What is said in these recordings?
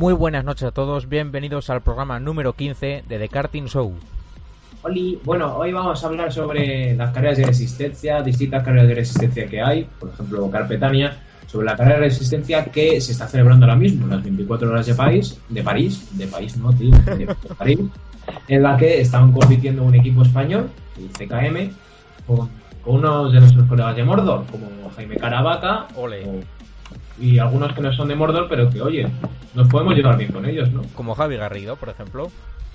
Muy buenas noches a todos, bienvenidos al programa número 15 de The Karting Show. Oli, bueno, hoy vamos a hablar sobre las carreras de resistencia, distintas carreras de resistencia que hay, por ejemplo, Carpetania, sobre la carrera de resistencia que se está celebrando ahora mismo, las 24 horas de París, de París, de París no, tío, de París, en la que estaban compitiendo un equipo español, el CKM, con, con unos de nuestros colegas de Mordor, como Jaime Caravaca, Ole. o- y algunos que no son de Mordor, pero que, oye, nos podemos llevar bien con ellos, ¿no? Como Javi Garrido, por ejemplo.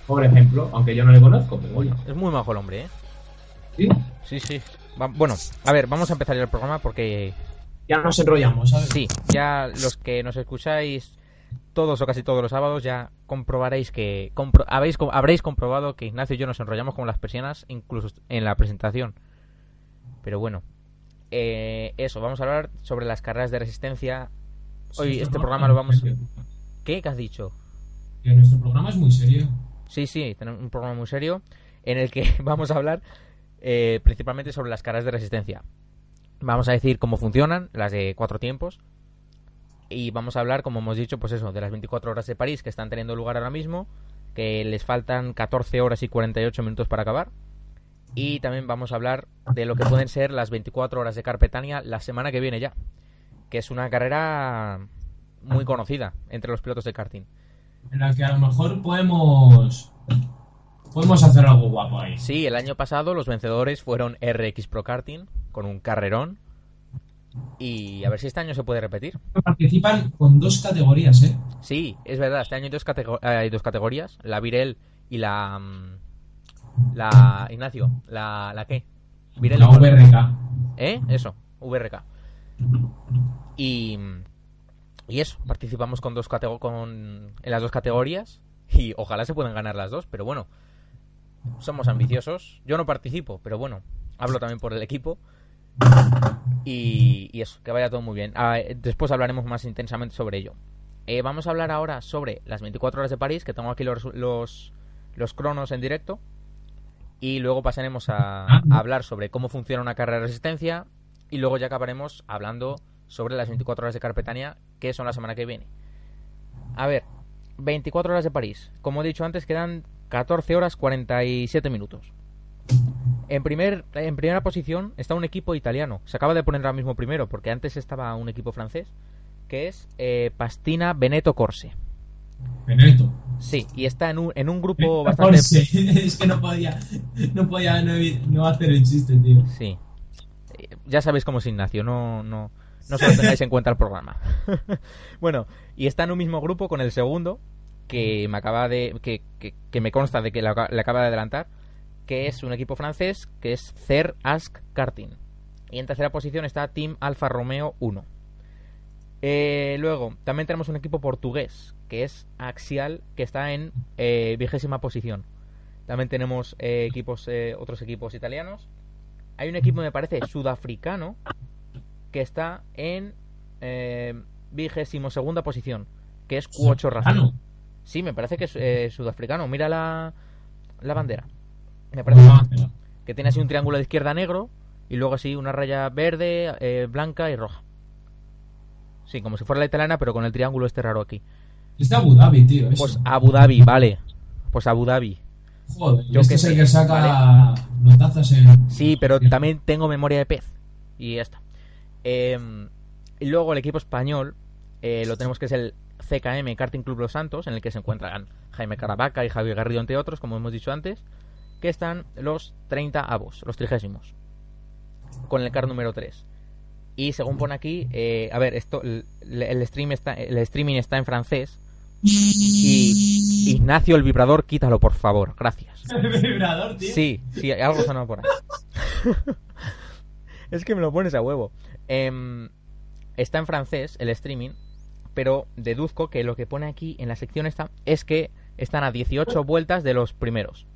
Por ejemplo, aunque yo no le conozco, pero oye, Es muy majo el hombre, ¿eh? sí, Sí, sí. Va- bueno, a ver, vamos a empezar ya el programa porque ya nos enrollamos, ¿sabes? sí, ya los que nos escucháis todos o casi todos los sábados ya comprobaréis que compro- habéis, habréis comprobado que Ignacio y yo nos enrollamos con las persianas incluso en la presentación. Pero bueno, eh, eso, vamos a hablar sobre las carreras de resistencia. Hoy Sí, este programa lo vamos... ¿Qué? ¿Qué has dicho? Que nuestro programa es muy serio. Sí, sí, tenemos un programa muy serio en el que vamos a hablar eh, principalmente sobre las carreras de resistencia. Vamos a decir cómo funcionan, las de cuatro tiempos. Y vamos a hablar, como hemos dicho, pues eso, de las 24 horas de París que están teniendo lugar ahora mismo, que les faltan 14 horas y 48 minutos para acabar. Y también vamos a hablar de lo que pueden ser las 24 horas de Carpetania la semana que viene ya, que es una carrera muy conocida entre los pilotos de karting. En la que a lo mejor podemos. Podemos hacer algo guapo ahí. Sí, el año pasado los vencedores fueron RX Pro Karting con un carrerón. Y a ver si este año se puede repetir. Participan con dos categorías, ¿eh? Sí, es verdad, este año hay dos, catego- eh, hay dos categorías, la Virel y la... mm, La... Ignacio, la... ¿La qué? Virel La? VRK. ¿Eh? Eso, VRK. Y... Y eso, participamos con dos con en las dos categorías y ojalá se puedan ganar las dos, pero bueno, somos ambiciosos. Yo no participo, pero bueno, hablo también por el equipo. Y, y eso, que vaya todo muy bien. Ah, eh, después hablaremos más intensamente sobre ello. Eh, vamos a hablar ahora sobre las 24 horas de París, que tengo aquí los, los, los cronos en directo. Y luego pasaremos a, a hablar sobre cómo funciona una carrera de resistencia. Y luego ya acabaremos hablando sobre las 24 horas de Carpetania, que son la semana que viene. A ver, 24 horas de París. Como he dicho antes, quedan 14 horas 47 minutos. En, primer, en primera posición está un equipo italiano. Se acaba de poner ahora mismo primero, porque antes estaba un equipo francés, que es eh, Pastina Veneto Corse. Benedetto. Sí, y está en un, en un grupo bastante... Corse. es que no podía. No podía no, no hacer el chiste, tío. Sí. Eh, Ya sabéis cómo es Ignacio, no, no, no solo tengáis en cuenta el programa. bueno, y está en un mismo grupo con el segundo, que me acaba de. que, que, que me consta de que le acaba de adelantar, que es un equipo francés, que es Cer Ask Karting. Y en tercera posición está Team Alfa Romeo 1. Eh, luego, también tenemos un equipo portugués, que es Axial, que está en eh, vigésima posición. También tenemos eh, equipos, eh, otros equipos italianos. Hay un equipo, me parece, sudafricano, que está en eh, vigésimo segunda posición, que es Q8 Racing. Sí, me parece que es sudafricano. Mira la, la bandera. Me parece Ah, espera. que tiene así un triángulo de izquierda negro y luego así una raya verde, eh, blanca y roja. Sí, como si fuera la italiana, pero con el triángulo este raro aquí. Es de Abu Dhabi, tío. Eso. Pues Abu Dhabi, vale. Pues Abu Dhabi. Joder, Yo este qué es el sé, que saca notazas en. Sí, pero también tengo memoria de pez. Y ya está. Eh, y luego el equipo español eh, lo tenemos que es el CKM Karting Club Los Santos, en el que se encuentran Jaime Caravaca y Javier Garrido, entre otros, como hemos dicho antes, que están los 30 avos, los trigésimos, con el car número 3. Y según pone aquí, eh, a ver, esto, el, el stream está, el streaming está en francés. Y Ignacio, el vibrador, quítalo, por favor. Gracias. El vibrador, tío. Sí, sí, algo sonó por ahí. es que me lo pones a huevo. Em, está en francés el streaming, pero deduzco que lo que pone aquí en la sección esta es que están a 18 vueltas de los primeros.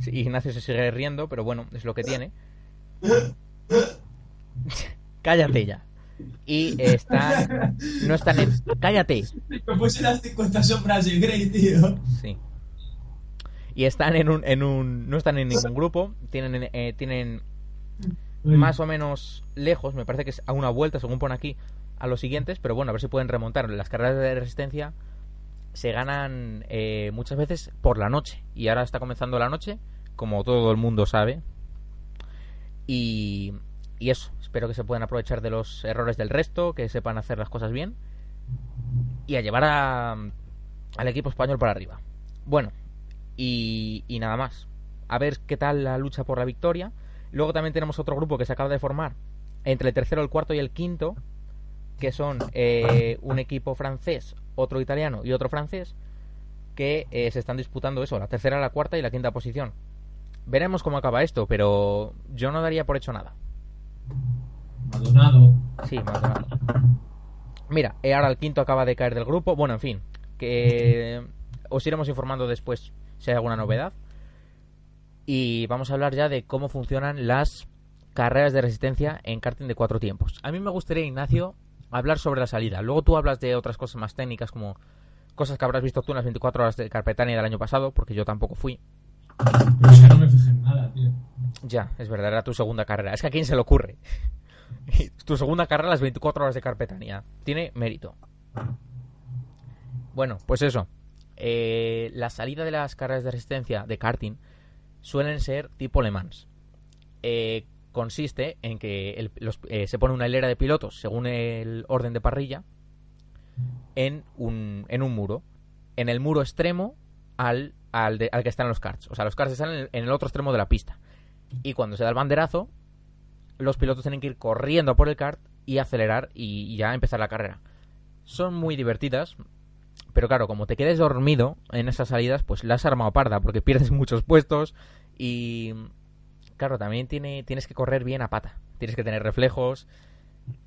Sí, Ignacio se sigue riendo, pero bueno, es lo que tiene. Cállate ya. Y están. No están en. ¡Cállate! Me puse las 50 sombras de Grey, tío. Sí. Y están en un, en un. No están en ningún grupo. Tienen, eh, tienen más o menos lejos, me parece que es a una vuelta, según pone aquí, a los siguientes. Pero bueno, a ver si pueden remontar. Las carreras de resistencia se ganan eh, muchas veces por la noche. Y ahora está comenzando la noche, como todo el mundo sabe. Y, y eso, espero que se puedan aprovechar de los errores del resto, que sepan hacer las cosas bien. Y a llevar a, al equipo español para arriba. Bueno, y, nada más. A ver qué tal la lucha por la victoria. Luego también tenemos otro grupo que se acaba de formar entre el tercero, el cuarto y el quinto, que son eh, un equipo francés, otro italiano y otro francés, que eh, se están disputando eso, la tercera, la cuarta y la quinta posición. Veremos cómo acaba esto, pero yo no daría por hecho nada. Maldonado. Sí, Maldonado. Mira, eh, ahora el quinto acaba de caer del grupo. Bueno, en fin, que os iremos informando después si hay alguna novedad. Y vamos a hablar ya de cómo funcionan las carreras de resistencia en karting de cuatro tiempos. A mí me gustaría, Ignacio, hablar sobre la salida. Luego tú hablas de otras cosas más técnicas, como cosas que habrás visto tú en las 24 horas de Carpetania del año pasado, porque yo tampoco fui. Pero es que no me fijé en nada, tío. Ya, es verdad, era tu segunda carrera. Es que a quién se le ocurre. tu segunda carrera las 24 horas de Carpetania. Tiene mérito. Bueno, pues eso. Eh, la salida de las carreras de resistencia de karting suelen ser tipo Le Mans. Eh, consiste en que eh, se pone una hilera de pilotos según el orden de parrilla en un, en un muro. En el muro extremo al, al, al que están los karts. O sea, los karts están en el otro extremo de la pista. Y cuando se da el banderazo, los pilotos tienen que ir corriendo por el kart y acelerar y, y ya empezar la carrera. Son muy divertidas, pero claro, como te quedes dormido en esas salidas, pues la has armado parda, porque pierdes muchos puestos y... Claro, también tiene, tienes que correr bien a pata. Tienes que tener reflejos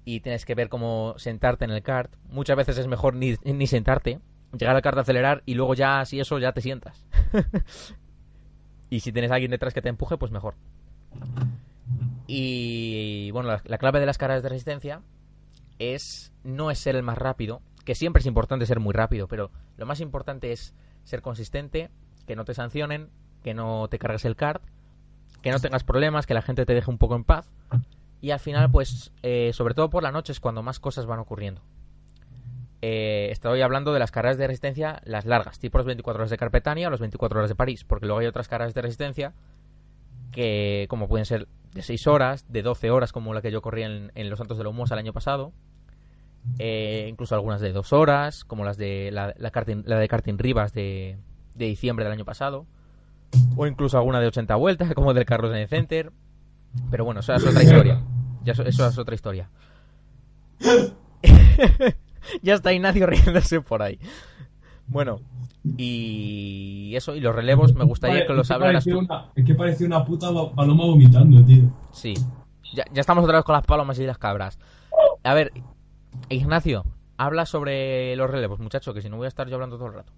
y tienes que ver cómo sentarte en el kart. Muchas veces es mejor ni, ni sentarte, llegar al kart a acelerar y luego ya, si eso, ya te sientas. y si tienes a alguien detrás que te empuje, pues mejor. Y bueno, la, la clave de las carreras de resistencia es no es ser el más rápido, que siempre es importante ser muy rápido, pero lo más importante es ser consistente, que no te sancionen, que no te cargues el kart, que no tengas problemas, que la gente te deje un poco en paz. Y al final, pues, eh, sobre todo por la noche es cuando más cosas van ocurriendo. Eh, estoy hablando de las carreras de resistencia, las largas, tipo las 24 horas de Carpetania o las 24 horas de París, porque luego hay otras carreras de resistencia que, como pueden ser de 6 horas, de 12 horas, como la que yo corrí en, Los Santos de Lomos el año pasado, eh, incluso algunas de 2 horas, como las de la, la, la de Karting Rivas de, de diciembre del año pasado, o incluso alguna de 80 vueltas, como del Carlos en el Center. Pero bueno, eso es otra historia. Ya eso, eso es otra historia. ya está Ignacio riéndose por ahí. Bueno, y eso, y los relevos, me gustaría que los hablaras tú. una- Es que parecía una puta paloma vomitando, tío. Sí. Ya, ya estamos otra vez con las palomas y las cabras. A ver, Ignacio, habla sobre los relevos, muchacho, que si no voy a estar yo hablando todo el rato.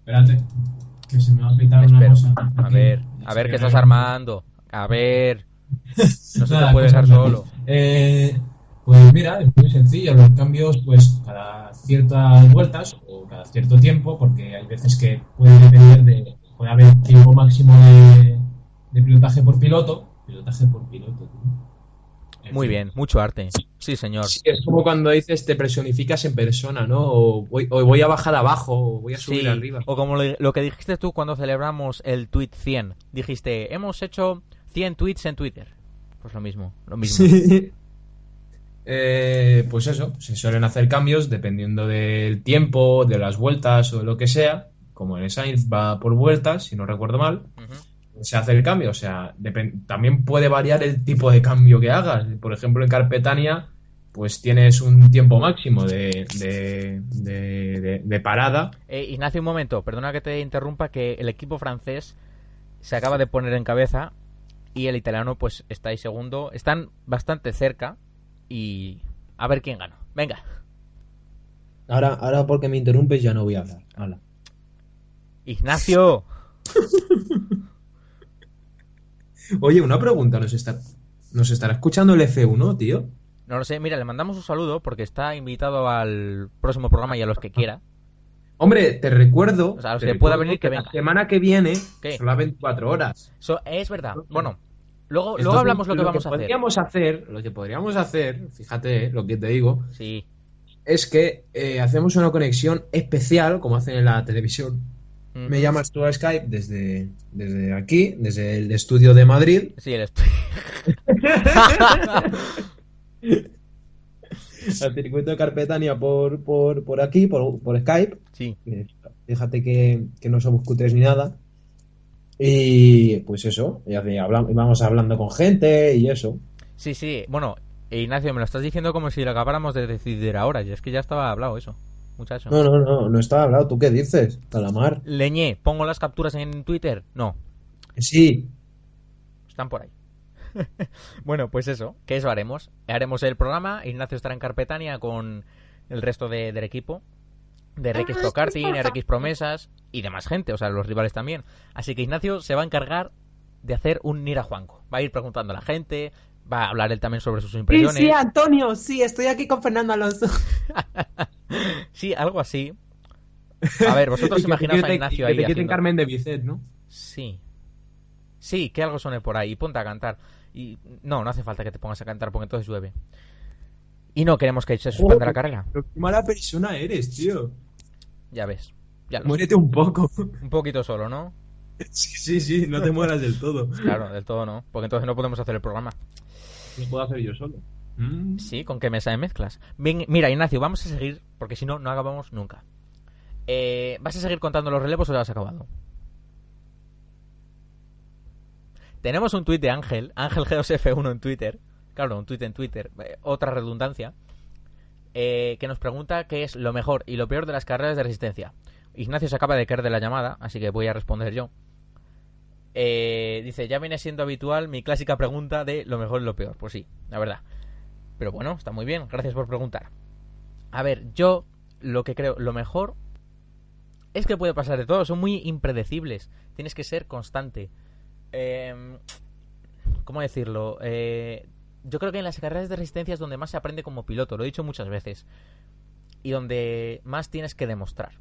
Espérate, que se me va a petar una cosa. A ver, a ver qué estás armando. A ver, no se te puede dejar solo. Eh, pues mira, es muy sencillo. Los cambios, pues cada ciertas vueltas o cada cierto tiempo, porque hay veces que puede depender de. Puede haber tiempo máximo de, de pilotaje por piloto. Pilotaje por piloto. En Muy fin. bien, mucho arte. Sí, señor. Sí, es como cuando dices te personificas en persona, ¿no? O voy, o voy a bajar abajo, o voy a subir Sí, arriba. o como lo, lo que dijiste tú cuando celebramos el tweet 100. Dijiste, hemos hecho 100 tweets en Twitter. Pues lo mismo, lo mismo. Sí. Eh, pues eso, se suelen hacer cambios dependiendo del tiempo, de las vueltas o de lo que sea. Como en Sainz va por vueltas, si no recuerdo mal, se hace el cambio. O sea, también puede variar el tipo de cambio que hagas. Por ejemplo, en Carpetania, pues tienes un tiempo máximo de, de, de- de- de parada. Eh, Ignacio, un momento, perdona que te interrumpa, que el equipo francés se acaba de poner en cabeza y el italiano pues está ahí segundo. Están bastante cerca y a ver quién gana. Venga, Ahora, ahora porque me interrumpes ya no voy a hablar. Hala. Ignacio. Oye, una pregunta, ¿nos, está, ¿nos estará escuchando el F1, tío? No lo sé, mira, le mandamos un saludo porque está invitado al próximo programa y a los que quiera. Hombre, te recuerdo. O sea, a los te que pueda venir, que la venga. semana que viene ¿Qué? son las 24 horas. So- es verdad. Bueno, luego, luego hablamos lo que vamos a hacer. podríamos hacer. Lo que podríamos hacer, fíjate eh, lo que te digo, Sí, es que eh, hacemos una conexión especial, como hacen en la televisión. Me llamas tú a Skype desde, desde aquí, desde el estudio de Madrid. Sí, el estudio. Al circuito de Carpetania por, por, por aquí, por, por Skype. sí. Eh, Fíjate que, que no somos cutres ni nada. Y pues eso, y vamos hablando con gente y eso. Sí, sí. Bueno, eh, Ignacio, me lo estás diciendo como si lo acabáramos de decidir ahora. Y es que ya estaba hablado eso, muchacho. No, no, no, no está hablado. ¿Tú qué dices? Calamar. Leñé, ¿pongo las capturas en Twitter? No, Sí, están por ahí. bueno, pues eso, que eso haremos. Haremos el programa, Ignacio estará en Carpetania con el resto de- del equipo. De RX Pro Karting, RX Promesas y demás gente, o sea, los rivales también. Así que Ignacio se va a encargar de hacer un Nira Juanco. Va a ir preguntando a la gente, va a hablar él también sobre sus Sí, impresiones. sí, Antonio, sí, estoy aquí con Fernando Alonso. Sí, algo así. A ver, vosotros imaginaos a Ignacio y que ahí te haciendo- Carmen de Bizet, ¿no? Sí. Sí, que algo suene por ahí. Ponte a cantar. Y no, no hace falta que te pongas a cantar porque entonces llueve. Y no queremos que se suspenda la carrera. Pero qué mala persona eres, tío. Ya ves. Ya lo sé. Muérete un poco. Un poquito solo, ¿no? sí, sí, sí, no te mueras del todo. Claro, del todo no. Porque entonces no podemos hacer el programa. Lo puedo hacer yo solo. Mm. Sí, ¿con qué mesa de mezclas? Bien, mira, Ignacio, vamos a seguir, porque si no, no acabamos nunca. Eh, ¿Vas a seguir contando los relevos o ya has acabado? Tenemos un tuit de Ángel, Ángel G2F1 en Twitter. Claro, un tuit en Twitter, eh, otra redundancia. Eh, que nos pregunta qué es lo mejor y lo peor de las carreras de resistencia. Ignacio se acaba de caer de la llamada, así que voy a responder yo. Eh, dice, ya viene siendo habitual mi clásica pregunta de lo mejor y lo peor. Pues sí, la verdad. Pero bueno, está muy bien, gracias por preguntar. A ver, yo lo que creo, lo mejor es que puede pasar de todo, son muy impredecibles. Tienes que ser constante. Eh, ¿Cómo decirlo? Eh, yo creo que en las carreras de resistencia es donde más se aprende como piloto, lo he dicho muchas veces. Y donde más tienes que demostrar.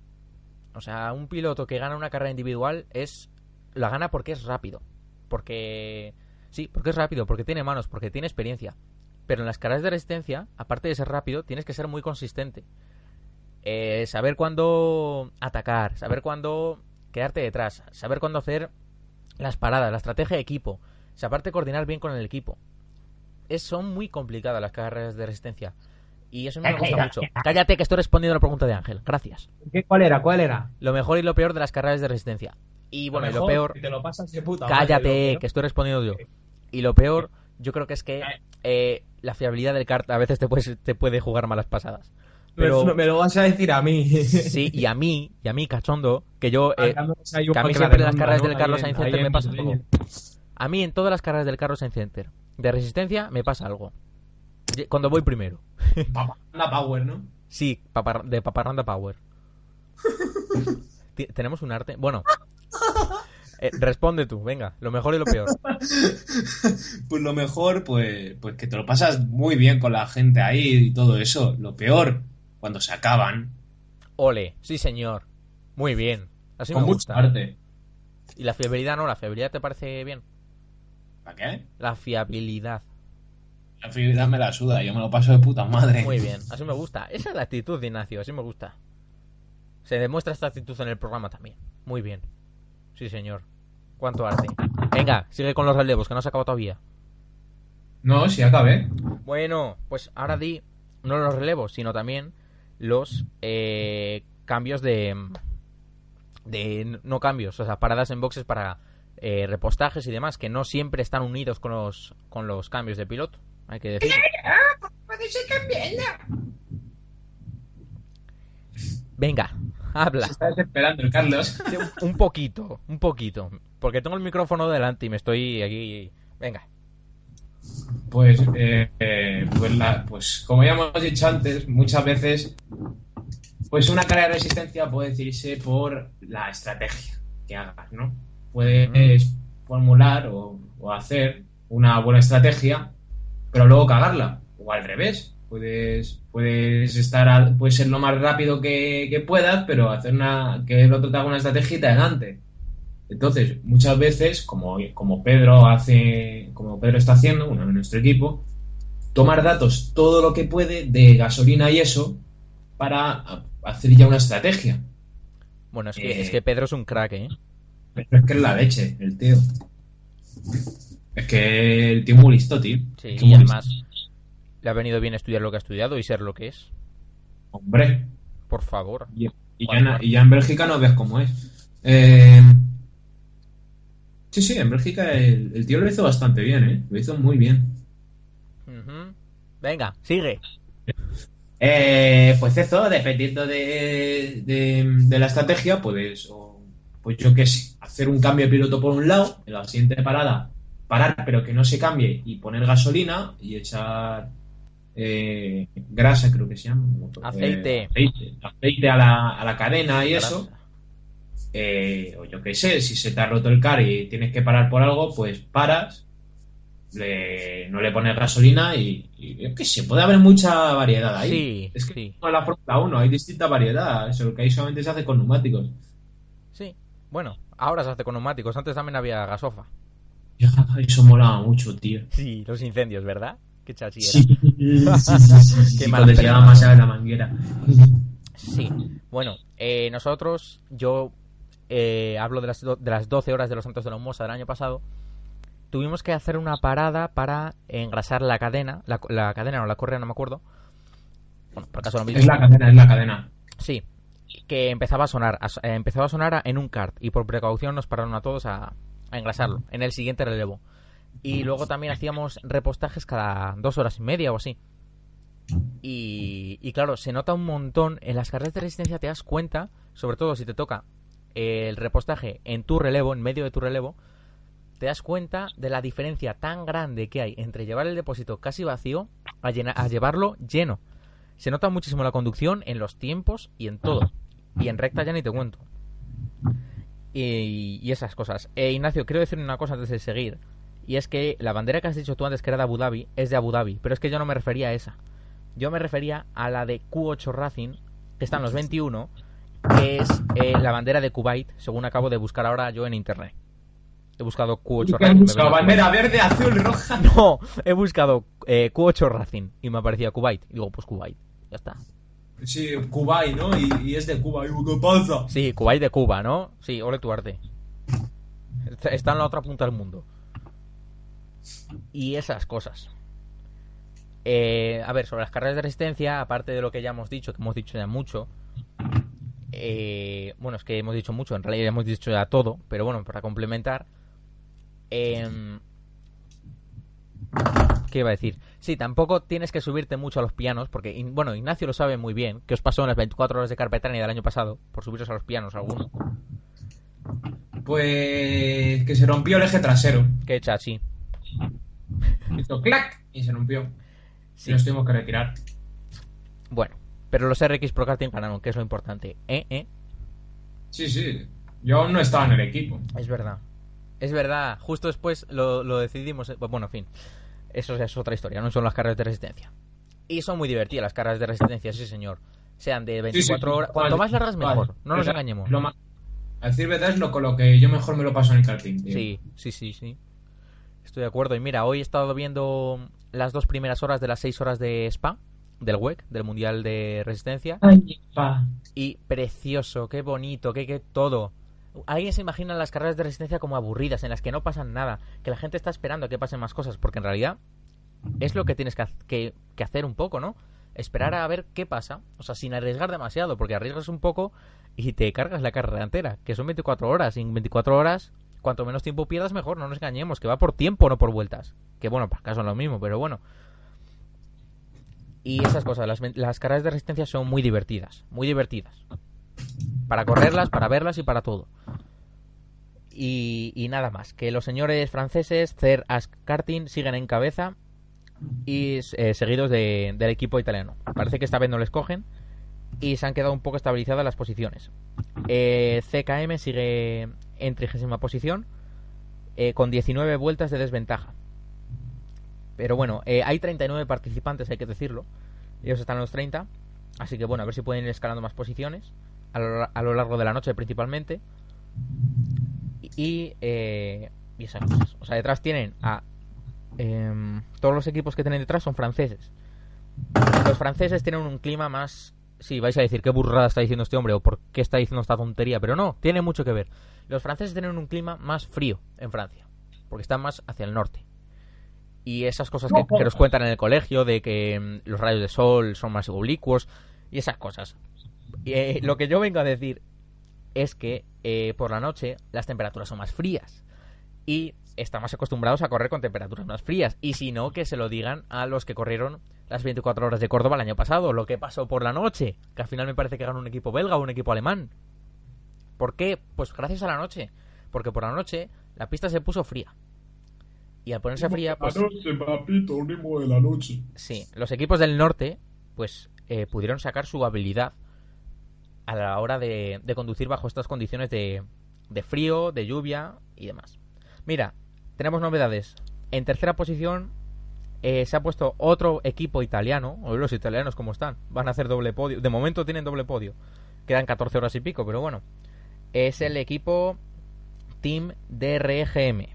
O sea, un piloto que gana una carrera individual es. La gana porque es rápido. Porque. Sí, porque es rápido, porque tiene manos, porque tiene experiencia. Pero en las carreras de resistencia, aparte de ser rápido, tienes que ser muy consistente. Eh, saber cuándo atacar, saber cuándo quedarte detrás, saber cuándo hacer las paradas, la estrategia de equipo, saberte coordinar bien con el equipo. Es, son muy complicadas las carreras de resistencia. Y eso me gusta mucho. Cállate que estoy respondiendo a la pregunta de Ángel. Gracias. ¿Qué, ¿Cuál era? ¿Cuál era? Lo mejor y lo peor de las carreras de resistencia. Y bueno, y lo peor... Te lo pasas de puta madre, Cállate, que estoy respondiendo yo. Y lo peor, yo creo que es que eh, la fiabilidad del kart a veces te, puedes, te puede jugar malas pasadas. Pero Me, me lo vas a decir a mí. sí, y a mí, y a mí, cachondo, que yo... eh, un que a mí siempre de las carreras ¿no? del Carlos Sainz Center me pasa Leña. algo. A mí en todas las carreras del Carlos Sainz Center de resistencia me pasa algo. Cuando voy primero. La power, ¿no? Sí, papar- de Paparranda Power. ¿Tenemos un arte? Bueno. Eh, responde tú, venga. Lo mejor y lo peor. Pues lo mejor, pues, pues que te lo pasas muy bien con la gente ahí y todo eso. Lo peor, cuando se acaban, Ole, sí señor. Muy bien. Así con me gusta. arte. ¿Y la fiabilidad no? ¿La fiabilidad te parece bien? ¿Para qué? La fiabilidad. La fidelidad me la suda, yo me lo paso de puta madre. Muy bien, así me gusta. Esa es la actitud de Ignacio, así me gusta. Se demuestra esta actitud en el programa también. Muy bien. Sí, señor. Cuánto arte. Venga, sigue con los relevos, que no se acabado todavía. No, si acabé. Bueno, pues ahora di no los relevos, sino también los eh, cambios de. de. no cambios, o sea, paradas en boxes para eh, repostajes y demás, que no siempre están unidos con los, con los cambios de piloto, hay que decir. Venga, habla. Se está desesperando el Carlos. Un- Un poquito, un poquito. Porque tengo el micrófono delante y me estoy aquí. Venga. Pues, eh, eh, pues, la- pues como ya hemos dicho antes, muchas veces, pues una carrera de resistencia puede decirse por la estrategia que hagas, ¿no? Puedes formular o, o hacer una buena estrategia, pero luego cagarla, o al revés. Puedes, puedes estar, al- puedes ser lo más rápido que, que puedas, pero hacer una, que el otro te haga una estrategia y te adelante. Entonces, muchas veces, como, como Pedro hace, como Pedro está haciendo, uno de nuestro equipo, tomar datos todo lo que puede de gasolina y eso para hacer ya una estrategia. Bueno, es que, Eh. es que Pedro es un crack, ¿eh? Pero es que es la leche, el tío. Es que el tío es muy listo, tío. Sí, y además listo. le ha venido bien estudiar lo que ha estudiado y ser lo que es. Hombre, Por favor. y, y ya, en, y ya en Bélgica no ves cómo es. Eh, sí, sí, en Bélgica el, el tío lo hizo bastante bien, ¿eh? Lo hizo muy bien. Venga, sigue. Eh, pues eso, dependiendo de, de- de la estrategia, puedes, o, pues yo qué sé, hacer un cambio de piloto por un lado, en la siguiente parada, parar pero que no se cambie y poner gasolina y echar eh, grasa, creo que se llama. Aceite. Eh, aceite, aceite a, la, a la cadena y eso. Eh, o yo qué sé, si se te ha roto el car y tienes que parar por algo, pues paras, le- no le pones gasolina y, y yo qué sé, puede haber mucha variedad ahí. Sí, es que sí. la Fórmula 1 hay distinta variedad, eso que ahí solamente se hace con neumáticos. Bueno, ahora se hace con neumáticos. Antes también había gasofa. Eso mola mucho, tío. Sí, los incendios, ¿verdad? Qué chachi era. Sí, sí, sí, Qué llama más a la manguera. Sí. Bueno, eh, nosotros, yo eh, hablo de las, de las 12 horas de los Santos de la Humosa del año pasado. Tuvimos que hacer una parada para engrasar la cadena. La, la cadena o la correa, no me acuerdo. Bueno, por acaso lo mismo. Es la cadena, es la cadena. Sí, que empezaba a sonar, a eh, empezaba a sonar en un kart y por precaución nos pararon a todos a, a engrasarlo en el siguiente relevo. Y luego también hacíamos repostajes cada dos horas y media o así. Y, y claro, se nota un montón en las carreras de resistencia, te das cuenta, sobre todo si te toca el repostaje en tu relevo, en medio de tu relevo, te das cuenta de la diferencia tan grande que hay entre llevar el depósito casi vacío a, llena- a llevarlo lleno. Se nota muchísimo la conducción en los tiempos y en todo. Y en recta ya ni te cuento. Y, y esas cosas. Eh, Ignacio, quiero decir una cosa antes de seguir. Y es que la bandera que has dicho tú antes que era de Abu Dhabi es de Abu Dhabi. Pero es que yo no me refería a esa. Yo me refería a la de Q8 Racing, que está en los 21, que es eh, la bandera de Kuwait, según acabo de buscar ahora yo en internet. He buscado Q8 Racing. bandera verde, azul, roja. no, he buscado eh, Q8 Racing y me aparecía Kuwait. Y digo, pues Kuwait, ya está. Sí, Kuwait, ¿no? Y, y es de Cuba. Y, ¿Qué pasa? Sí, Kuwait de Cuba, ¿no? Sí, ole tu arte. Está- en la otra punta del mundo. Y esas cosas. Eh, a ver, sobre las carreras de resistencia, aparte de lo que ya hemos dicho, que hemos dicho ya mucho. eh, bueno, es que hemos dicho mucho, en realidad hemos dicho ya todo, pero bueno, para complementar. em, ¿Qué iba a decir? Sí, tampoco tienes que subirte mucho a los pianos, porque, bueno, Ignacio lo sabe muy bien, que os pasó en las 24 horas de Carpetania del año pasado, por subiros a los pianos alguno. Pues que se rompió el eje trasero. Que echa así. Hizo clac y se rompió. Sí. Y nos tuvimos que retirar. Bueno, pero los RX Pro Karting ganaron, que es lo importante. ¿Eh? ¿Eh? Sí, sí. Yo aún no estaba en el equipo. Es verdad. Es verdad. Justo después lo, lo decidimos. eh, Bueno, en fin. Eso es otra historia, no son las carreras de resistencia. Y son muy divertidas las carreras de resistencia, sí, señor. Sean de 24 Sí, sí, horas. vale, Cuanto más largas, vale. mejor. No nos engañemos. lo A decir verdad es lo con lo que yo mejor me lo paso en el karting. tío. Sí, sí, sí, sí. Estoy de acuerdo. Y mira, hoy he estado viendo las dos primeras horas de las seis horas de Spa, del WEC, del Mundial de Resistencia. Ay, pa. Y precioso, qué bonito, qué, qué todo. Alguien se imagina las carreras de resistencia como aburridas, en las que no pasan nada, que la gente está esperando a que pasen más cosas, porque en realidad es lo que tienes que, hacer un poco, ¿no? Esperar a ver qué pasa, o sea, sin arriesgar demasiado, porque arriesgas un poco y te cargas la carrera entera, que son 24 horas, y en 24 horas, cuanto menos tiempo pierdas, mejor, no nos engañemos, que va por tiempo, no por vueltas. Que bueno, para acá son lo mismo, pero bueno. Y esas cosas, las carreras de resistencia son muy divertidas, muy divertidas. Para correrlas, para verlas y para todo. Y, nada más, que los señores franceses, Cer Askartin, siguen en cabeza y eh, seguidos de- del equipo italiano. Parece que esta vez no les cogen y se han quedado un poco estabilizadas las posiciones. Eh, CKM sigue en trigésima posición eh, con 19 vueltas de desventaja. Pero bueno, eh, hay 39 participantes, hay que decirlo. Ellos están en los 30. Así que bueno, a ver si pueden ir escalando más posiciones. A lo, a lo largo de la noche principalmente. Y, eh, y esas cosas. O sea, detrás tienen a... em, todos los equipos que tienen detrás son franceses. Los franceses tienen un clima más... Sí, vais a decir qué burrada está diciendo este hombre o por qué está diciendo esta tontería, pero no, tiene mucho que ver. Los franceses tienen un clima más frío en Francia, porque están más hacia el norte. Y esas cosas que, nos cuentan en el colegio, de que mm, los rayos de sol son más oblicuos, y esas cosas. Eh, lo que yo vengo a decir es que eh, por la noche las temperaturas son más frías y están más acostumbrados a correr con temperaturas más frías. Y si no, que se lo digan a los que corrieron las 24 horas de Córdoba el año pasado, lo que pasó por la noche, que al final me parece que ganó un equipo belga o un equipo alemán. ¿Por qué? Pues gracias a la noche. Porque por la noche la pista se puso fría. Y al ponerse fría, pues Anoche, papito, ritmo de la noche. sí, los equipos del norte, pues eh, pudieron sacar su habilidad a la hora de, conducir bajo estas condiciones de, frío, de lluvia y demás. Mira, tenemos novedades. En tercera posición eh, se ha puesto otro equipo italiano. Hoy los italianos como están. Van a hacer doble podio. De momento tienen doble podio. Quedan 14 horas y pico, pero bueno. Es el equipo Team DRGM.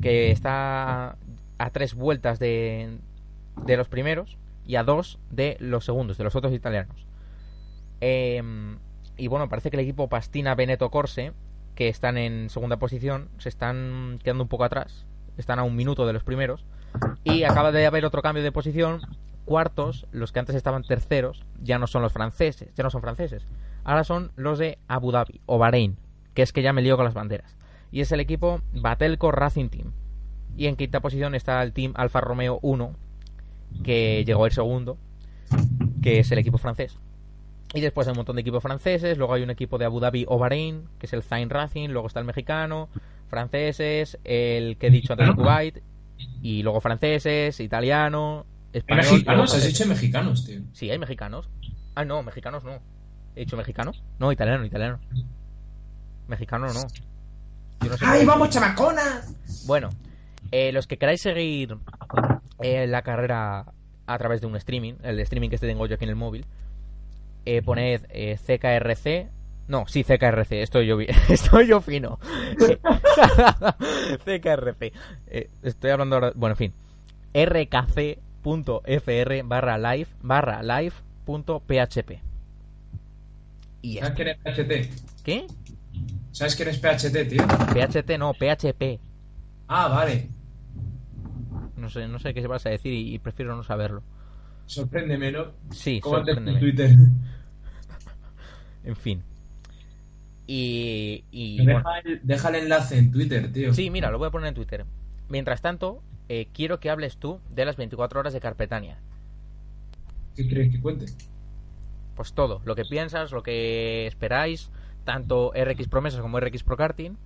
Que está a tres vueltas de los primeros y a dos de los segundos, de los otros italianos. Em, y bueno, parece que el equipo Pastina Veneto Corse, que están en segunda posición, se están quedando un poco atrás. Están a un minuto de los primeros. Y acaba de haber otro cambio de posición. Cuartos, los que antes estaban terceros, ya no son los franceses, ya no son franceses. Ahora son los de Abu Dhabi o Bahrein, que es que ya me lío con las banderas. Y es el equipo Batelco Racing Team. Y en quinta posición está el Team Alfa Romeo 1, que llegó el segundo, que es el equipo francés. Y después hay un montón de equipos franceses, luego hay un equipo de Abu Dhabi o Bahrein, que es el Zain Racing, luego está el mexicano, franceses, el que he dicho antes Kuwait, y luego franceses, italiano, ¿Hay español. y luego mexicanos? Has dicho mexicanos, tío. Sí, hay mexicanos. Ah, no, mexicanos no. ¿He dicho mexicano? No, italiano, italiano. Mexicano no. Yo no sé ¡Ay, vamos, chamaconas! Bueno, eh, los que queráis seguir eh, la carrera a través de un streaming, el streaming que este tengo yo aquí en el móvil, eh, poned eh, CKRC. No, sí, CKRC, estoy yo, estoy yo fino. CKRC. Eh, estoy hablando ahora. Bueno, en fin. rkc.fr barra live barra live punto php. Y ¿Sabes está. quién es PHT? ¿Qué? ¿Sabes quién es PHT, tío? PHT no, PHP. Ah, vale. No sé, no sé qué se vas a decir y, y prefiero no saberlo. Sorpréndeme, ¿no? Sí, ¿Cómo antes tu sorpréndeme. Twitter? En fin. Y, y bueno, Deja el, deja el enlace en Twitter, tío. sí, mira, lo voy a poner en Twitter. Mientras tanto, eh, quiero que hables tú de las 24 horas de Carpetania. ¿Qué crees que cuente? Pues todo, lo que piensas, lo que esperáis, tanto RX Promesas como RX Pro Karting.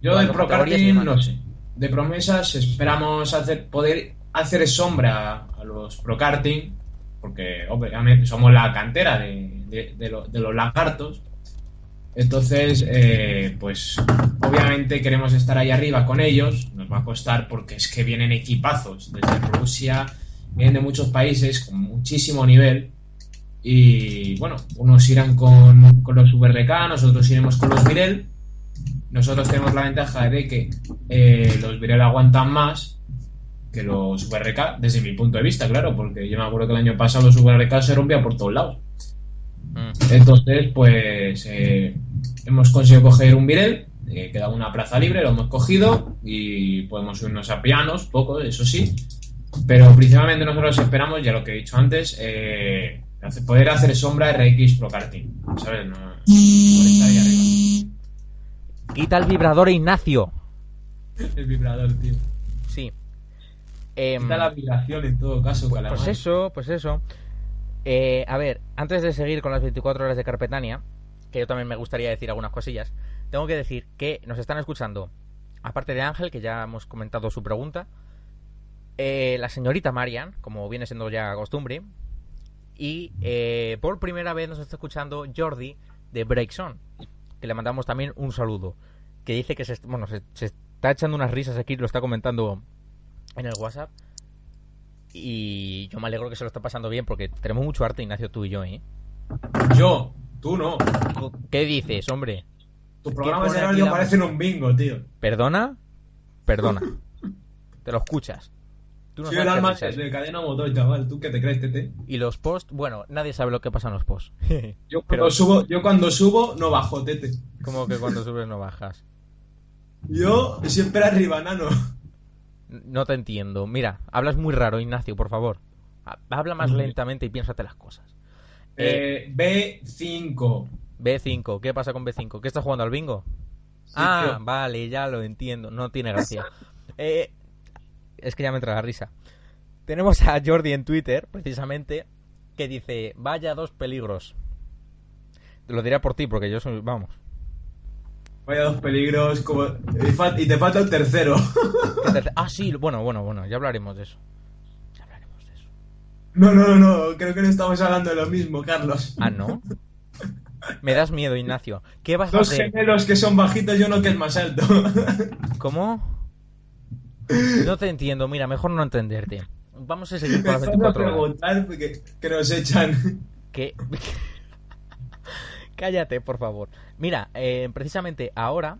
Yo de Pro Karting no sé. De promesas esperamos hacer poder hacer sombra a los Pro Karting, porque obviamente somos la cantera de, de- de lo- de los lagartos. Entonces, eh, pues obviamente queremos estar ahí arriba con ellos. Nos va a costar porque es que vienen equipazos desde Rusia, vienen de muchos países con muchísimo nivel. Y bueno, unos irán con, con los VRK, nosotros iremos con los Virel. Nosotros tenemos la ventaja de que eh, los Virel aguantan más que los VRK, desde mi punto de vista, claro, porque yo me acuerdo que el año pasado los VRK se rompían por todos lados. Mm. Entonces, pues eh, hemos conseguido coger un Virel, eh, queda una plaza libre, lo hemos cogido y podemos subirnos a pianos, poco, eso sí. Pero principalmente nosotros esperamos, ya lo que he dicho antes, eh, poder hacer sombra RX Pro Karting, ¿sabes? No, por estar ahí arriba. Quita el vibrador, Ignacio. El vibrador, tío. Sí. Em, Quita la vibración en todo caso, Pues calamar. eso, pues eso. Eh, a ver, antes de seguir con las 24 horas de Carpetania, que yo también me gustaría decir algunas cosillas, tengo que decir que nos están escuchando, aparte de Ángel, que ya hemos comentado su pregunta, eh, la señorita Marian, como viene siendo ya costumbre, y eh, por primera vez nos está escuchando Jordi de Breakson, que le mandamos también un saludo, que dice que se, se está echando unas risas aquí, lo está comentando en el WhatsApp. Y yo me alegro que se lo está pasando bien porque tenemos mucho arte, Ignacio, tú y yo, ¿eh? Yo, tú no. ¿Qué dices, hombre? Tus programas de radio parecen un bingo, tío. ¿Perdona? Perdona. Te lo escuchas. Tú no Soy sabes el alma de cadena motor, chaval. ¿Tú qué te crees, tete? Y los posts, bueno, nadie sabe lo que pasa en los posts. Yo cuando, Pero- subo, yo cuando subo no bajo, tete. Como que cuando subes no bajas. Yo siempre arriba, nano. No te entiendo. Mira, hablas muy raro, Ignacio, por favor. Ha- Habla más lentamente y piénsate las cosas. Eh, Eh, B5. B5, ¿qué pasa con B5? ¿Qué estás jugando al bingo? ah, tío. vale, ya lo entiendo. No tiene gracia. Eh, es que ya me entra la risa. Tenemos a Jordi en Twitter, precisamente, que dice, vaya dos peligros. Lo diré por ti, porque yo soy, vamos. Vaya dos peligros. Como... Y, te falta el tercero. ¿Qué terce- Ah, sí, bueno, bueno, bueno, ya hablaremos de eso. Ya hablaremos de eso. No, no, no, no. Creo que no estamos hablando de lo mismo, Carlos. Ah, ¿no? Me das miedo, Ignacio. ¿Qué vas a Dos hacer? gemelos que son bajitos y uno que es más alto. ¿Cómo? No te entiendo, mira, mejor no entenderte. Vamos a seguir con las Mejor no 24 horas. preguntar porque que nos echan. que cállate por favor. Mira eh, precisamente ahora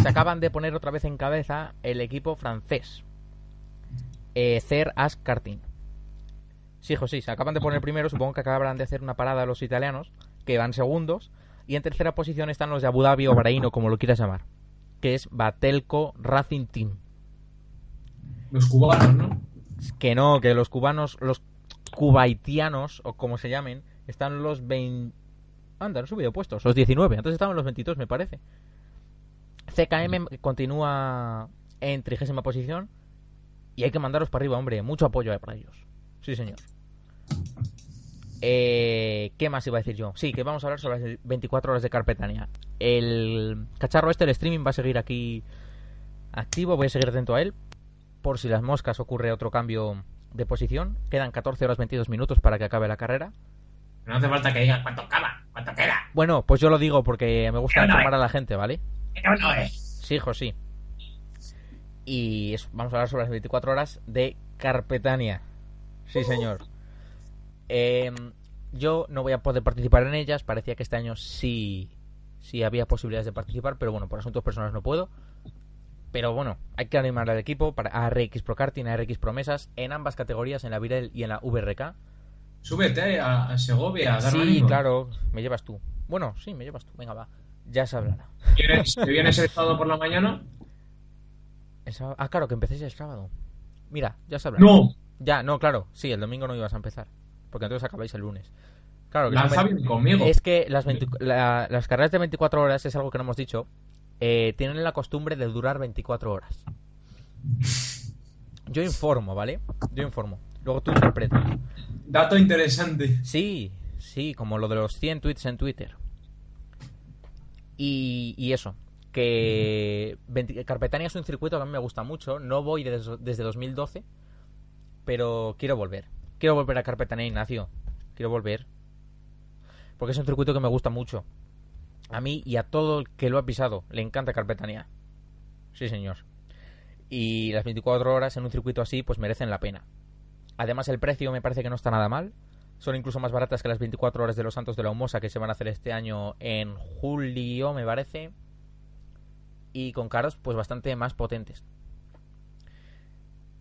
se acaban de poner otra vez en cabeza el equipo francés eh, Cer As Karting sí hijo sí se acaban de poner primero supongo que acabarán de hacer una parada los italianos que van segundos y en tercera posición están los de Abu Dhabi o Bahrein o como lo quieras llamar que es Batelco Racing Team. Los cubanos, ¿no? que no, que los cubanos, los cubaitianos, o como se llamen, están los 20... Anda, no he subido puestos, los 19, antes estaban los 22, me parece. CKM continúa en trigésima posición y hay que mandaros para arriba, hombre, mucho apoyo para ellos. Sí, señor. Eh, ¿Qué más iba a decir yo? Sí, que vamos a hablar sobre las 24 horas de Carpetania. El cacharro este, el streaming, va a seguir aquí activo, voy a seguir atento a él por si las moscas ocurre otro cambio de posición. Quedan 14 horas 22 minutos para que acabe la carrera. No hace falta que digas cuánto acaba, cuánto queda. Bueno, pues yo lo digo porque me gusta no informar a la gente, ¿vale? Pero no es. Sí, hijo, sí. Y vamos a hablar sobre las 24 horas de Carpetania. Sí, señor. Eh, yo no voy a poder participar en ellas. Parecía que este año sí, sí había posibilidades de participar, pero bueno, por asuntos personales no puedo. Pero bueno, hay que animar al equipo para a RX Pro Karting, a RX Promesas, en ambas categorías, en la Virel y en la VRK. Súbete a, a Segovia a dar Sí, claro, me llevas tú. Bueno, sí, me llevas tú. Venga, va. Ya se hablará. ¿Vienes- ¿Te vienes el sábado por la mañana? Sábado- Ah, claro, que empecéis el sábado. Mira, ya se hablará. No. Ya, no, claro. Sí, el domingo no ibas a empezar. Porque entonces acabáis el lunes. Claro, que Lanza bien conmigo. Es que las, 20 la- las carreras de 24 horas es algo que no hemos dicho. eh, tienen la costumbre de durar 24 horas. Yo informo, ¿vale? Yo informo. Luego tú interpretas. Dato interesante. Sí, sí, como lo de los 100 tweets en Twitter. Y, y eso, que 20 Carpetania es un circuito que a mí me gusta mucho. No voy desde, desde 2012, pero quiero volver. Quiero volver a Carpetania, Ignacio. Quiero volver. Porque es un circuito que me gusta mucho. A mí y a todo el que lo ha pisado le encanta Carpetania. Sí, señor. Y las 24 horas en un circuito así, pues merecen la pena. Además, el precio me parece que no está nada mal. Son incluso más baratas que las 24 horas de los Santos de la Humosa que se van a hacer este año en julio, me parece. Y con caros, pues bastante más potentes.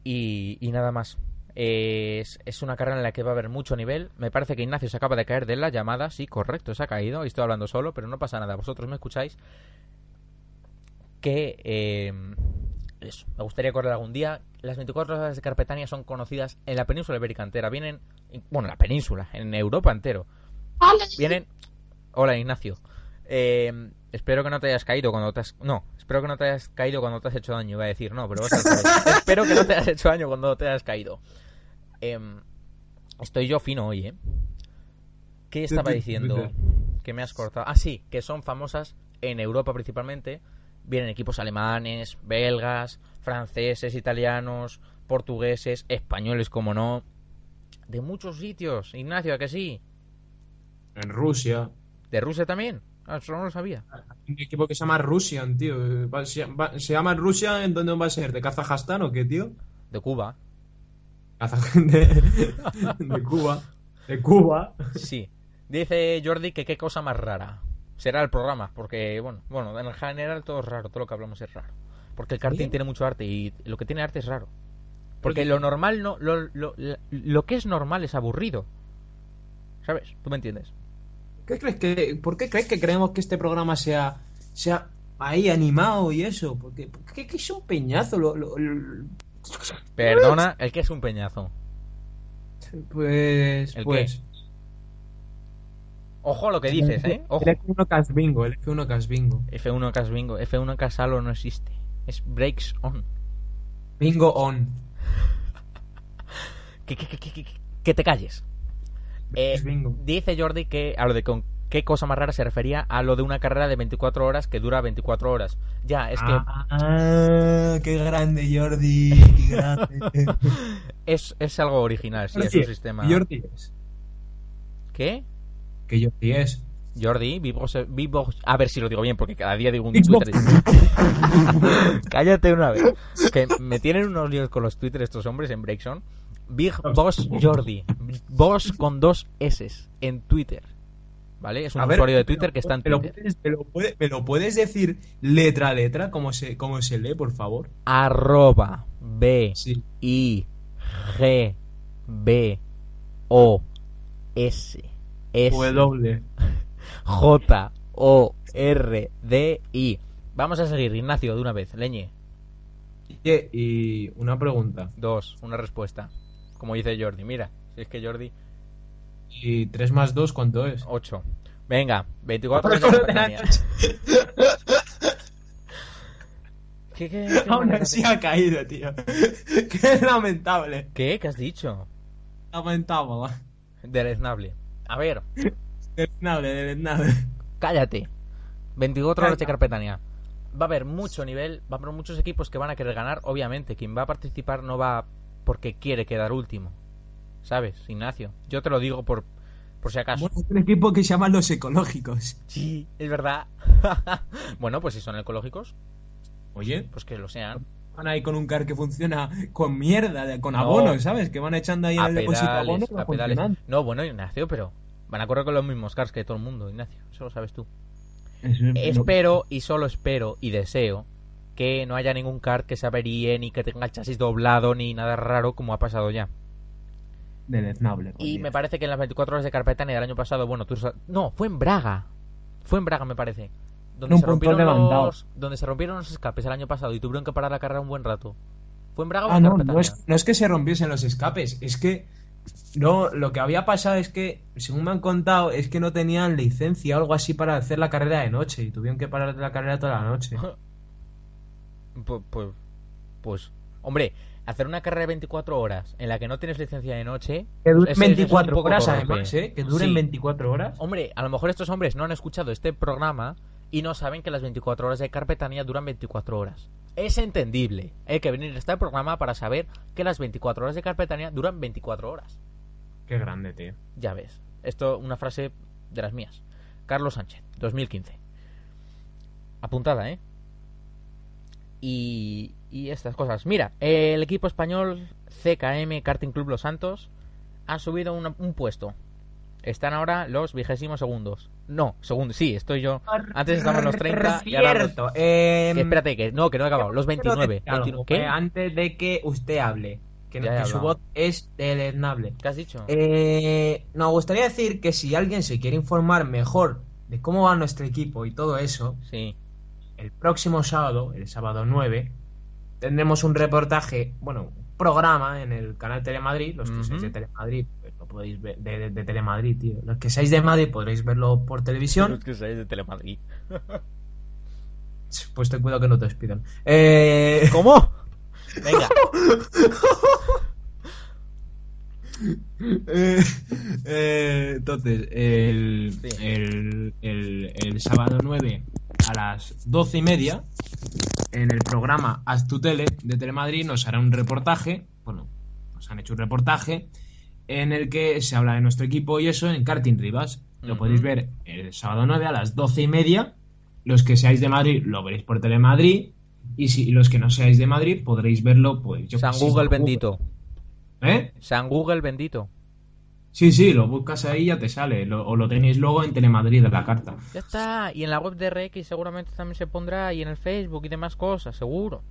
Y, y nada más. Es, es una carrera en la que va a haber mucho nivel. Me parece que Ignacio se acaba de caer de la llamada. Sí, correcto, se ha caído. Y estoy hablando solo, pero no pasa nada. Vosotros me escucháis. Que eh, eso, me gustaría correr algún día. Las 24 horas de Carpetania son conocidas en la península ibérica entera. Vienen, bueno, en la península, en Europa entero. Vienen. Hola, Ignacio. Eh, espero que no te hayas caído cuando te has... No, espero que no te hayas caído cuando te has hecho daño, iba a decir, no, pero vas revés. espero que no te hayas hecho daño cuando te hayas caído. Em, estoy yo fino hoy, ¿eh? ¿Qué estaba diciendo? Que me has cortado. Ah, sí, que son famosas en Europa principalmente. Vienen equipos alemanes, belgas, franceses, italianos, portugueses, españoles, como no. De muchos sitios. Ignacio, ¿a que sí? En Rusia. ¿De Rusia también? Ah, eso no lo sabía. Un equipo que se llama Russian, tío. Se, va- se llama Rusia, ¿en dónde va a ser? ¿De Kazajstán o qué, tío? De Cuba. De, de Cuba. De Cuba. Sí. Dice Jordi que qué cosa más rara. Será el programa, porque, bueno, bueno, en general todo es raro, todo lo que hablamos es raro. Porque el karting Bien. tiene mucho arte y lo que tiene arte es raro. Porque lo normal no, lo, lo, lo que es normal es aburrido. ¿Sabes? ¿Tú me entiendes? ¿Qué crees que, ¿Por qué crees que creemos que este programa sea, sea ahí animado y eso? Porque, porque que es un peñazo. Lo, Perdona, el que es un peñazo. pues. ¿El pues. Ojo a lo que dices, ¿eh? Ojo. El F1 Casbingo, el F1 Casbingo. F1 Cas Bingo, F1 Casalo no existe. Es Breaks On. Bingo on. Que, que, que, que, que- que te calles. Eh, bingo. dice Jordi que a lo de con qué cosa más rara se refería a lo de una carrera de 24 horas que dura 24 horas. Ya, es que Ah, qué grande, Jordi. Qué grande. es, es algo original, sí, es un sistema. Jordi es. ¿Qué? Que Jordi es. Jordi, vivos, vivos. A ver si lo digo bien, porque cada día digo un. Twitter. Cállate una vez. Que me tienen unos líos con los Twitter estos hombres en Breakson. Big Boss Jordi. Boss con dos S en Twitter. ¿Vale? Es un A ver, usuario de Twitter que está en ¿me lo, Twitter. puedes, me lo puede- me lo puedes decir letra a letra? ¿Cómo se, cómo se lee, por favor? Arroba B Sí. I G B O S S W. J O R D I. Vamos a seguir, Ignacio, de una vez. Leñe. Oye, y una pregunta. Dos, una respuesta. Como dice Jordi. Mira, si es que Jordi. ¿Y 3 más 2 cuánto es? 8. Venga, 24 horas de Carpetania. ¿Qué, qué, qué Aún así ha caído, tío. Qué lamentable. ¿Qué? ¿Qué has dicho? Lamentable. Deleznable. A ver, Deleznable, deleznable. cállate. 24 horas de. Carpetania. Va a haber mucho nivel, va a haber muchos equipos que van a querer ganar. Obviamente, quien va a participar no va porque quiere quedar último. ¿Sabes, Ignacio? Yo te lo digo por, por si acaso. Bueno, un equipo que se llama Los Ecológicos. Sí, es verdad. bueno, pues si son ecológicos, Oye, pues que lo sean. Van ahí con un car que funciona con mierda, de- con No. abonos, ¿sabes? Que van echando ahí A el depósito pedales, y va a pedales. No, bueno, Ignacio, pero van a correr con los mismos cars que todo el mundo, Ignacio. Eso lo sabes tú. Es- Espero y solo espero y deseo que no haya ningún car que se averíe ni que tenga el chasis doblado ni nada raro como ha pasado ya. Deleznable. Y Dios. me parece que en las 24 horas de Carpetania del año pasado, bueno, tú no, fue en Braga. Fue en Braga, me parece. Donde Un se, rompieron los, donde se rompieron los escapes el año pasado y tuvieron que parar la carrera un buen rato. ¿Fue en Braga o Ah, en no, no es, no es que se rompiesen los escapes, es que no, lo que había pasado es que, según me han contado, es que no tenían licencia o algo así para hacer la carrera de noche y tuvieron que parar la carrera toda la noche. Pues, pues, pues, hombre, hacer una carrera de 24 horas en la que no tienes licencia de noche. Que duren es un 24 poco horas además, ¿eh? Que duren Sí. 24 horas. Hombre, a lo mejor estos hombres no han escuchado este programa y no saben que las 24 horas de Carpetania duran 24 horas. Es entendible. Hay que venir a este programa para saber que las 24 horas de Carpetania duran 24 horas. Qué grande, tío. Ya ves. Esto, una frase de las mías. Carlos Sánchez, 2015. Apuntada, ¿eh? Y, y estas cosas. Mira, el equipo español CKM Karting Club Los Santos ha subido un puesto. Están ahora los vigésimos segundos. No, segundos, sí, estoy yo. Antes estaban los 30 y ahora los... Eh, Que espérate, que no, que no he acabado. Los 29. quiero decir algo, 29. ¿Qué? eh, Antes de que usted hable. Que, no- su voz es deleznable. ¿Qué has dicho? Eh, nos gustaría decir que si alguien se quiere informar mejor de cómo va nuestro equipo y todo eso, Sí. el próximo sábado, el sábado 9, tendremos un reportaje, bueno, un programa en el canal Telemadrid. Los que Ujú. seáis de Telemadrid, lo podéis ver, de, de- de Telemadrid, tío. Los que seáis de Madrid podréis verlo por televisión. Los que seáis de Telemadrid. Pues ten cuidado que no te despidan. Eh, ¿Cómo? Venga. Eh, eh, entonces, el, Sí. el, el- el sábado 9 a las 12 y media, en el programa Haz tu Tele de Telemadrid, nos hará un reportaje. Bueno, nos han hecho un reportaje en el que se habla de nuestro equipo y eso en Karting Rivas. Lo podéis ver el sábado 9 a las 12 y media. Los que seáis de Madrid lo veréis por Telemadrid. Y si los que no seáis de Madrid podréis verlo, pues yo San Google bendito. ¿Eh? San Google bendito. Sí, sí, lo buscas ahí y ya te sale. Lo- o lo tenéis luego en Telemadrid de la carta. Ya está. Y en la web de RX seguramente también se pondrá. Y en el Facebook y demás cosas, seguro.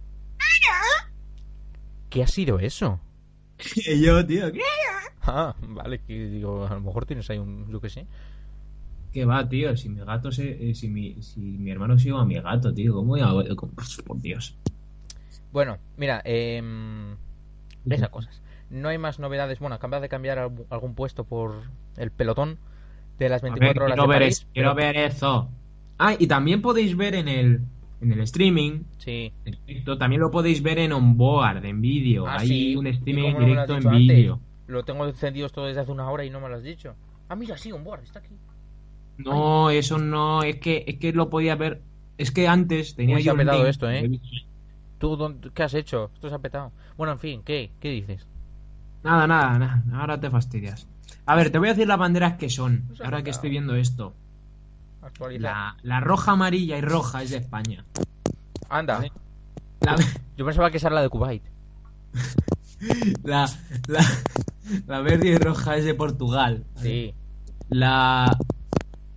¿Qué ha sido eso? yo, tío, ¿qué? Ah, vale, que digo, a lo mejor tienes ahí un, yo qué sé. ¿Qué va, tío? Si mi gato se. eh, si, mi, si mi hermano sigue a mi gato, tío, ¿cómo voy a.? cómo- Por Dios. Bueno, mira, eh, esas cosas. No hay más novedades. Bueno, acabas de cambiar algún, algún puesto por el pelotón de las A ver, 24 horas quiero, de ver París, eso, quiero pero- ver eso. Ah, y también podéis ver en el, en el streaming. Sí. directo, también lo podéis ver en onboard, en vídeo. Ah, Hay sí. un ¿Y streaming no directo en vídeo. Lo tengo encendido esto desde hace una hora y no me lo has dicho. Ah, mira, sí, un board, está aquí. No, eso no, es que, es que lo podía ver. Es que antes tenía Uy, se yo ha un petado link esto, ¿eh? ¿Tú dónde- qué has hecho? Esto se ha petado. Bueno, en fin, ¿qué? ¿Qué dices? Nada, nada, nada, ahora te fastidias. A ver, te voy a decir las banderas que son, se ha ahora que estoy viendo esto. Actualizar. La, la roja, amarilla y roja es de España. Anda. Vale. La, Yo pensaba que esa era la de Kuwait. la, la, la verde y roja es de Portugal. Sí. La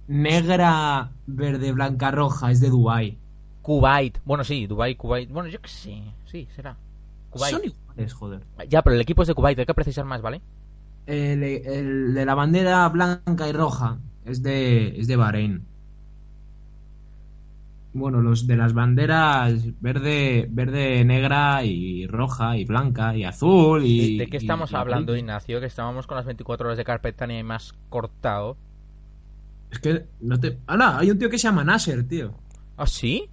negra, verde, blanca, roja es de Dubai. Kuwait. Bueno, sí, Dubai, Kuwait. Bueno, yo qué sé. Sí, será. Kuwait. Son iguales, joder. Ya, pero el equipo es de Kuwait, hay que precisar más, ¿vale? El, el de la bandera blanca y roja es de, es de Bahrein. Bueno, los de las banderas verde, verde, negra y roja y blanca y azul y... ¿De qué estamos y- y hablando, amarillo. Ignacio? Que estábamos con las 24 horas de Carpetania y más cortado. Es que no te... ¡Hala! Hay un tío que se llama Nasser, tío. ¿Ah, sí?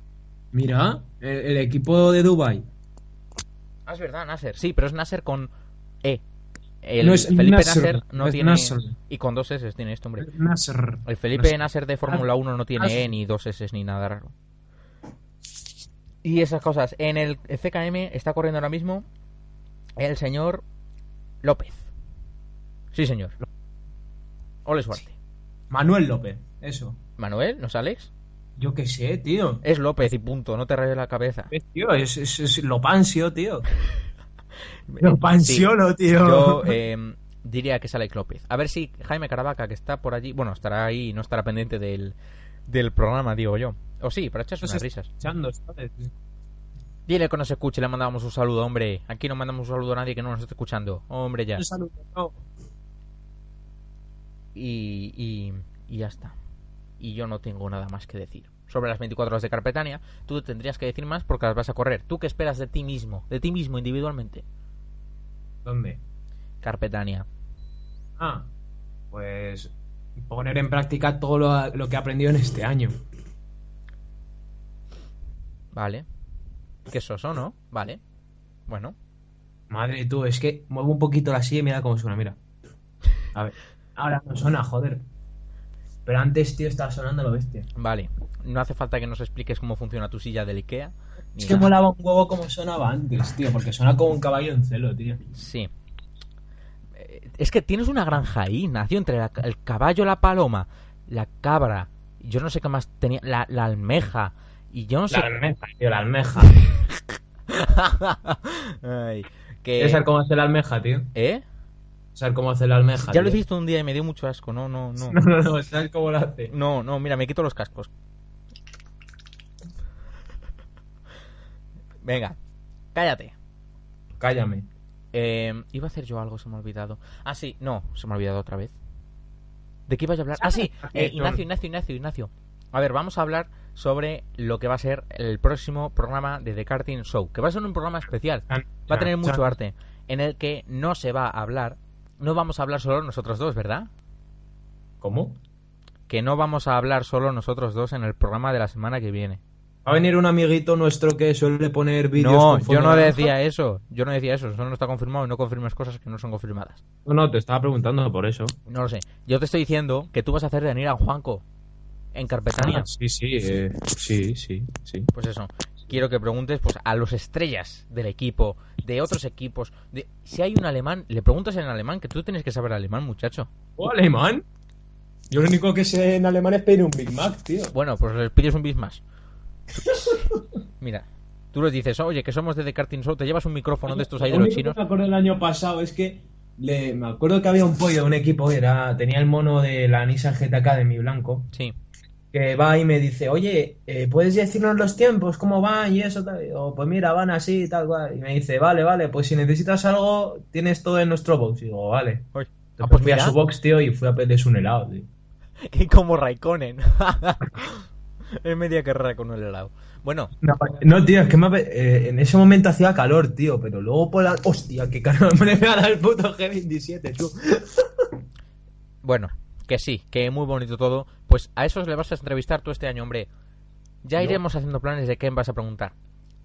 Mira, el, el equipo de Dubai. Ah, es verdad, Nasser. Sí, pero es Nasser con E. El No es Felipe Nasser, Nasser no es tiene... Nasser. Y con dos S tiene este hombre. Nasser. El Felipe Nasser. De Fórmula 1 no tiene. E ni dos S ni nada raro. Y esas cosas. En el CKM está corriendo ahora mismo el señor López. Sí, señor. Ole suerte. Manuel López, eso. Manuel, ¿no es Alex? Yo qué sé, tío. Es López y punto, no te rayes la cabeza. Es, tío, es, es, es Lopancio, tío. Lopanciolo, tío. Yo eh, diría que es Alex López. A ver si Jaime Caravaca, que está por allí, bueno, estará ahí y no estará pendiente del, del programa, digo yo. O sí, para echarse No unas risas. Dile que nos escuche, le mandamos un saludo, hombre. Aquí no mandamos un saludo a nadie que no nos esté escuchando. Hombre, ya. Un saludo, no. Y, y, y ya está. Y yo no tengo nada más que decir. Sobre las 24 horas de Carpetania, tú tendrías que decir más porque las vas a correr. ¿Tú qué esperas de ti mismo? De ti mismo individualmente. ¿Dónde? Carpetania. Ah, pues poner en práctica todo lo, lo que he aprendido en este año. Vale. Que soso, ¿no? Vale. Bueno. Madre tú, es que muevo un poquito la silla y mira cómo suena, mira. A ver. Ahora no suena, joder. Pero antes, tío, estaba sonando lo bestia. Vale. No hace falta que nos expliques cómo funciona tu silla del Ikea. Es que nada. molaba un huevo como sonaba antes, tío, porque suena como un caballo en celo, tío. Sí. Eh, Es que tienes una granja ahí, nació entre la- el caballo, la paloma, la cabra, yo no sé qué más tenía, la, la almeja, y yo no sé... La almeja, tío, la almeja. Ay, que... ¿Quieres saber cómo hace la almeja, tío? ¿Eh? ¿Sabes cómo hace la almeja? Ya lo tío? hiciste un día y me dio mucho asco. No, no, no. No, no, no, ¿sabes cómo lo hace? No, no, mira, me quito los cascos. Venga, cállate. Cállame. Eh, iba a hacer yo algo, se me ha olvidado. Ah, sí, no, se me ha olvidado otra vez. ¿De qué ibas a hablar? Ah, sí, eh, Ignacio, Ignacio, Ignacio, Ignacio. A ver, vamos a hablar sobre lo que va a ser el próximo programa de The Karting Show, que va a ser un programa especial. Va a tener mucho arte, en el que no se va a hablar, no vamos a hablar solo nosotros dos, ¿verdad? ¿Cómo? Que no vamos a hablar solo nosotros dos en el programa de la semana que viene. Va a venir un amiguito nuestro que suele poner vídeos No, yo no decía eso. Yo no decía eso. Eso no está confirmado y no confirmes cosas que no son confirmadas. No, no, te estaba preguntando por eso. No lo sé. Yo te estoy diciendo que tú vas a hacer venir a Juanco en Carpetania. Ah, sí, sí, eh, sí, sí, sí. Pues eso. Quiero que preguntes pues a los estrellas del equipo, de otros equipos. De... Si hay un alemán, le preguntas en alemán, que tú tienes que saber alemán, muchacho. ¿O alemán? Yo lo único que sé en alemán es pedir un Big Mac, tío. Bueno, pues les pides un bis más. Mira, tú les dices, oye, que somos de The Karting Show, te llevas un micrófono de estos ahí de Lo los chinos. me acuerdo del año pasado es que le, me acuerdo que había un pollo de un equipo, era tenía el mono de la Nissan GT Academy blanco, Sí. Que va y me dice, oye, eh, ¿puedes decirnos los tiempos, cómo van y eso? Tal? O pues mira, van así y tal, cual. Y me dice, vale, vale, pues si necesitas algo, tienes todo en nuestro box. Y digo, vale. Entonces Ah, pues fui a su box, tío, y fui a pedirse un helado, tío. Que como Raikkonen. es media carrera con el helado. Bueno, No, tío, es que me eh, en ese momento hacía calor, tío, pero luego por la... Hostia, qué calor me ha dado el puto G27, tú. bueno, que sí, que muy bonito todo. Pues a esos le vas a entrevistar tú este año, hombre. Ya No. iremos haciendo planes de qué vas a preguntar.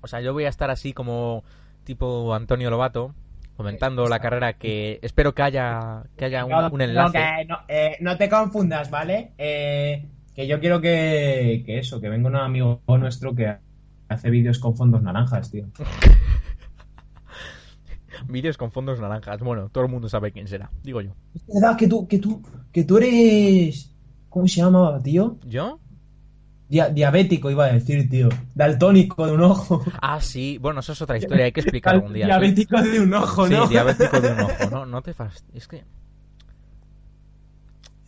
O sea, yo voy a estar así como tipo Antonio Lobato, comentando la carrera que espero que haya que haya un, un enlace. No, que no, eh, no te confundas, ¿vale? Eh, que yo quiero que, que eso, que venga un amigo nuestro que hace vídeos con fondos naranjas, tío. Vídeos con fondos naranjas. Bueno, todo el mundo sabe quién será, digo yo. Es verdad que tú, que tú, que tú eres... ¿Cómo se llamaba, tío? ¿Yo? Dia- diabético iba a decir, tío. Daltónico de un ojo. Ah, sí. Bueno, eso es otra historia, hay que explicar algún día. sí. Diabético de un ojo, Sí, ¿no? diabético de un ojo, no, no te fast... Es que...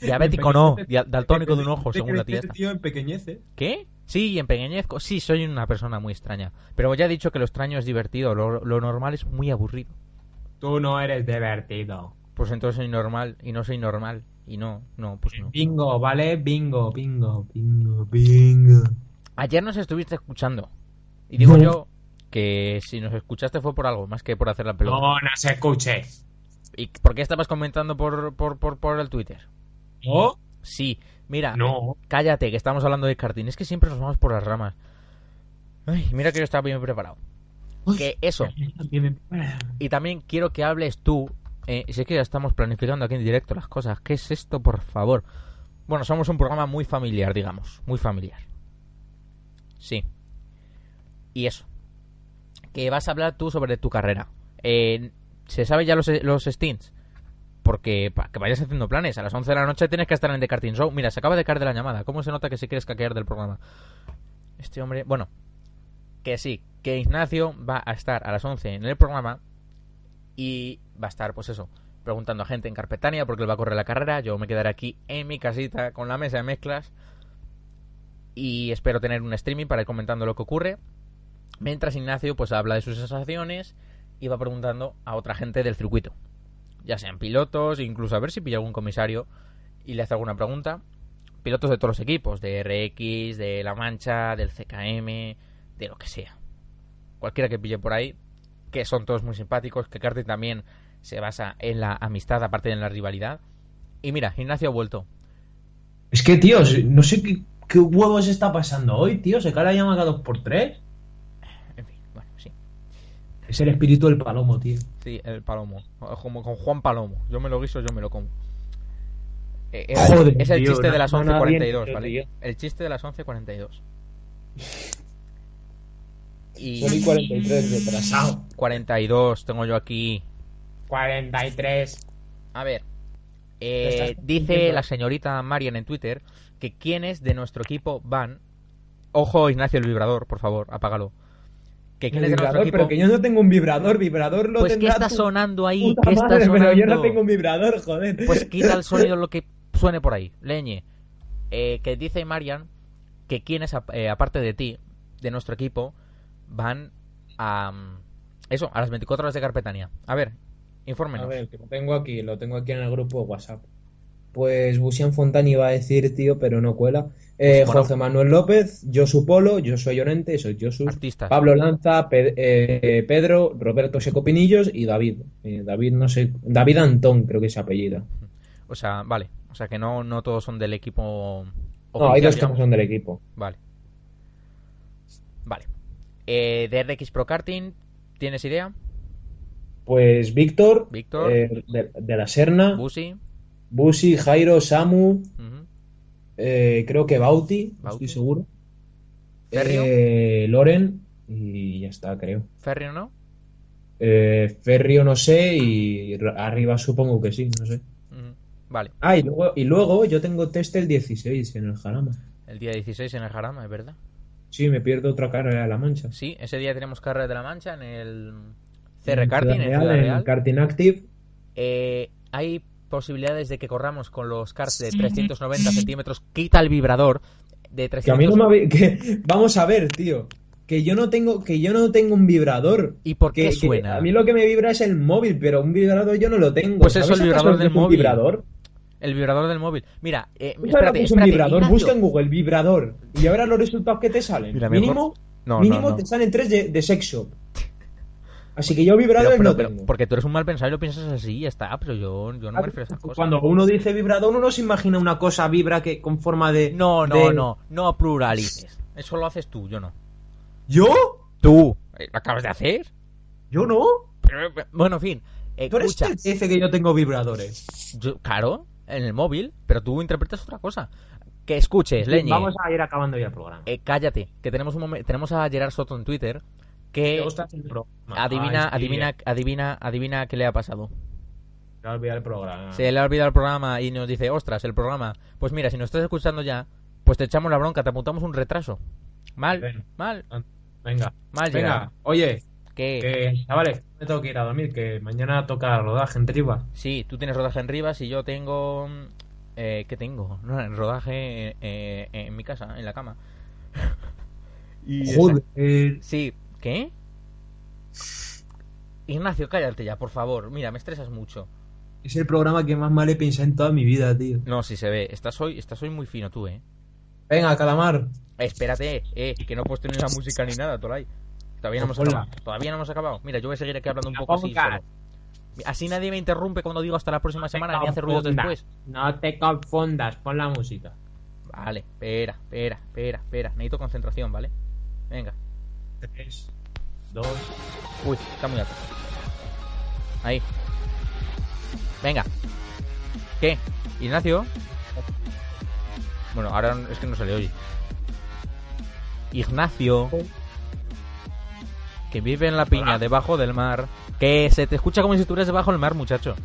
Diabético no, daltónico de un ojo, según la tía esta. tío empequeñece. ¿Qué? Sí, empequeñezco. Sí, soy una persona muy extraña. Pero ya he dicho que lo extraño es divertido, lo, lo normal es muy aburrido. Tú no eres divertido. Pues entonces soy normal y no soy normal. Y no, no, pues no. Bingo, ¿vale? Bingo, bingo, bingo, bingo. Ayer nos estuviste escuchando. Y digo yo que si nos escuchaste fue por algo, más que por hacer la pelota. No, no se escuche. ¿Y por qué estabas comentando por, por, por, por el Twitter? ¿No? Sí, mira, No. cállate, que estamos hablando de karting. Es que siempre nos vamos por las ramas. Ay, mira que yo estaba bien preparado. Que eso. Y también quiero que hables tú. Eh, sé que ya estamos planificando aquí en directo las cosas. ¿Qué es esto, por favor? Bueno, somos un programa muy familiar, digamos. Muy familiar. Sí. Y eso. Que vas a hablar tú sobre tu carrera. Eh, ¿Se sabe ya los, los stints? Porque que vayas haciendo planes. A las 11 de la noche tienes que estar en The Karting Show. Mira, se acaba de caer de la llamada. ¿Cómo se nota que se quiere escaquear del programa? Este hombre... Bueno, que sí. Que Ignacio va a estar a las 11 en el programa. Y va a estar, pues eso, preguntando a gente en Carpetania porque él va a correr la carrera. Yo me quedaré aquí en mi casita con la mesa de mezclas. Y espero tener un streaming para ir comentando lo que ocurre. Mientras Ignacio pues habla de sus sensaciones y va preguntando a otra gente del circuito. Ya sean pilotos, incluso a ver si pilla algún comisario y le hace alguna pregunta. Pilotos de todos los equipos, de RX, de La Mancha, del CKM, de lo que sea. Cualquiera que pille por ahí, que son todos muy simpáticos, que karting también se basa en la amistad aparte de en la rivalidad. Y mira, Ignacio ha vuelto. Es que, tío, no sé qué, qué huevos está pasando hoy, tío. Se cae la llama por tres. En fin, bueno, sí. Es el espíritu del palomo, tío. Sí, el palomo. Como con Juan Palomo. Yo me lo guiso, yo me lo como. Eh, eh, Joder, es el tío, chiste de no- las no, no, bien, 11.42, tío, ¿vale? tío. El chiste de las 11.42. Y Soy 43 retrasado. 42 tengo yo aquí. 43. A ver. Eh, dice la señorita Marian en Twitter que quienes de nuestro equipo van. Ojo, Ignacio el vibrador, por favor, apágalo. que El quién es de nuestro vibrador, equipo. pero que yo no tengo un vibrador, vibrador lo Pues ¿qué tendrá está sonando ahí? ¿Qué está madre, sonando? Pero yo no tengo un vibrador, joder. Pues quita el sonido lo que suene por ahí. Leñe. Eh, que dice Marian que quienes, eh, aparte de ti, de nuestro equipo, van a... mm, Eso, a las 24 horas de Carpetania. A ver, infórmenos. A ver, que lo tengo aquí, lo tengo aquí en el grupo de WhatsApp. Pues Busian Fontán iba a decir, tío, pero no cuela. Eh, Bueno. José Manuel López, Josu Polo, yo soy Llorente, soy Josu. Artistas. Pablo Lanza, Pe- eh, Pedro, Roberto Secopinillos y David. Eh, David, no sé, David Antón, creo que es apellido. O sea, vale. O sea, que no, no todos son del equipo... No, hay dos que no son del equipo. Vale. Vale. Eh, de RX Pro Karting, ¿tienes idea? Pues Víctor, Víctor. eh, de, de la Serna, Busi. Busi, Jairo, Samu, eh, creo que Bauti, Bauti. estoy seguro. Ferrio. Eh, Loren y ya está, creo. Ferrio, ¿no? Ferrio no sé y arriba supongo que sí, no sé. Vale. Ah, y luego, y luego yo tengo test el 16 en el Jarama. El día 16 en el Jarama, es verdad. Sí, me pierdo otra carrera de la Mancha. Sí, ese día tenemos carrera de la Mancha en el CR Karting, en Real. En Karting Active. Eh, hay posibilidades de que corramos con los karts de 390 centímetros. Quita el vibrador de Que a mí 300. no me que Vamos a ver, tío. Que yo no tengo, que yo no tengo un vibrador. ¿Y por qué que suena? a mí lo que me vibra es el móvil, pero un vibrador yo no lo tengo. Pues eso, ¿Sabes el vibrador lo que del móvil. vibrador? El vibrador del móvil. Mira, eh, ¿Tú sabes lo espérate, que es un espérate, vibrador? Ignacio. Busca en Google vibrador. Y ahora los resultados que te salen. Mira, mínimo No, mínimo no, no. te salen tres de, de sex shop. Así que yo vibrador Pero, pero- no pero- tengo. porque tú eres un mal pensador y lo piensas así y ya está, pero yo, yo no me refiero a esas cosas. Cuando uno dice vibrador, uno se imagina una cosa vibra que con forma de. No, no, de- no, no pluralices. Eso lo haces tú, yo no. ¿Yo? ¿Tú? Eh, ¿Lo acabas de hacer? ¿Yo no? Pero, bueno, en fin. eh, Tú eres escucha, el que dice que yo tengo vibradores. yo- claro, en el móvil, pero tú interpretas otra cosa. Que escuches, Leñe. Vamos a ir acabando ya el programa. Eh, cállate, que tenemos un tenemos a Gerard Soto en Twitter que el programa. adivina, Ah, sí, adivina, adivina, adivina qué le ha pasado. Se va a olvidar el programa. Se le ha olvidado el programa y nos dice, ostras, el programa. Pues mira, si nos estás escuchando ya, pues te echamos la bronca, te apuntamos un retraso. Mal, Ven. mal, Venga. mal, Gerard. Venga, oye, Que que chavales, me tengo que ir a dormir, que mañana toca rodaje en Triba. sí, tú tienes rodaje en Rivas y yo tengo... Eh, ¿Qué tengo? No, rodaje eh, en mi casa, en la cama. y Joder. Sí, ¿qué? Ignacio, cállate ya, por favor. Mira, me estresas mucho. Es el programa que más mal he pensado en toda mi vida, tío. No, si se ve. Estás hoy, estás hoy muy fino tú, ¿eh? Venga, calamar. Espérate, eh, que no he puesto ni la música ni nada, Tolai. Todavía no hemos Hola. acabado. Todavía no hemos acabado. Mira, yo voy a seguir aquí hablando un poco así solo. Así nadie me interrumpe cuando digo hasta la próxima No semana ni hace ruidos después. No te confundas, pon la música. Vale, espera, espera, espera, espera. Necesito concentración, ¿vale? Venga. 3, 2, Uy, está muy alto. Ahí. Venga. ¿Qué? Ignacio. Bueno, ahora es que no se le oye. Ignacio. Que vive en la piña debajo del mar. Que se te escucha como si estuvieras debajo del mar, muchacho.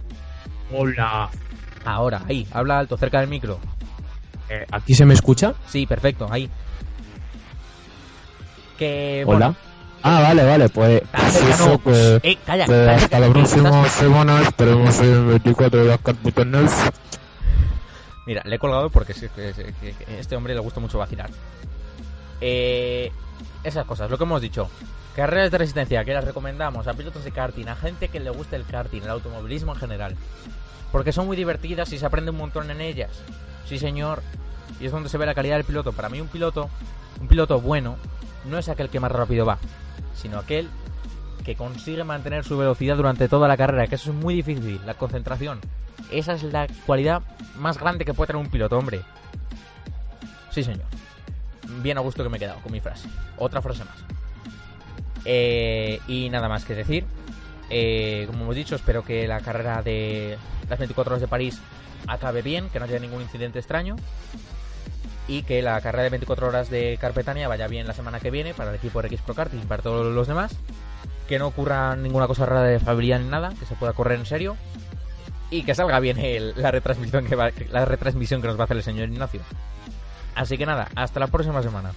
Hola. Ahora, ahí, habla alto, cerca del micro. Eh, ¿Aquí se me escucha? Sí, perfecto, ahí. Que. Hola. bueno, Ah, vale, vale, pues Ah, pues ya eso, no. pues, Eh, calla, pues cállate, hasta la próxima semana esperemos el 24 de las. Mira, le he colgado porque sí, que- que- que a este hombre le gusta mucho vacilar. Eh, esas cosas, lo que hemos dicho. Carreras de resistencia que las recomendamos a pilotos de karting, a gente que le guste el karting, el automovilismo en general. Porque son muy divertidas y se aprende un montón en ellas. Sí, señor. Y es donde se ve la calidad del piloto. Para mí un piloto, un piloto bueno, no es aquel que más rápido va, sino aquel que consigue mantener su velocidad durante toda la carrera, que eso es muy difícil, la concentración. Esa es la cualidad más grande que puede tener un piloto, hombre. Sí, señor. Bien a gusto que me he quedado con mi frase. Otra frase más. Eh, y nada más que decir. Eh, como hemos dicho, espero que la carrera de las 24 horas de París acabe bien, que no haya ningún incidente extraño. Y que la carrera de 24 horas de Carpetania vaya bien la semana que viene para el equipo RX Pro Karting y para todos los demás. Que no ocurra ninguna cosa rara de familia ni nada, que se pueda correr en serio. Y que salga bien el- la, retransmisión que va- la retransmisión que nos va a hacer el señor Ignacio. Así que nada, hasta la próxima semana.